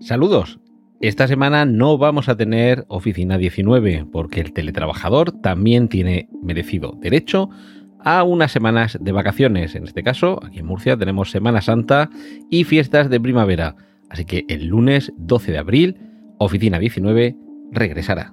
Saludos. Esta semana no vamos a tener Oficina 19 porque el teletrabajador también tiene merecido derecho a unas semanas de vacaciones. En este caso, aquí en Murcia tenemos Semana Santa y fiestas de primavera. Así que el lunes 12 de abril, Oficina 19 regresará.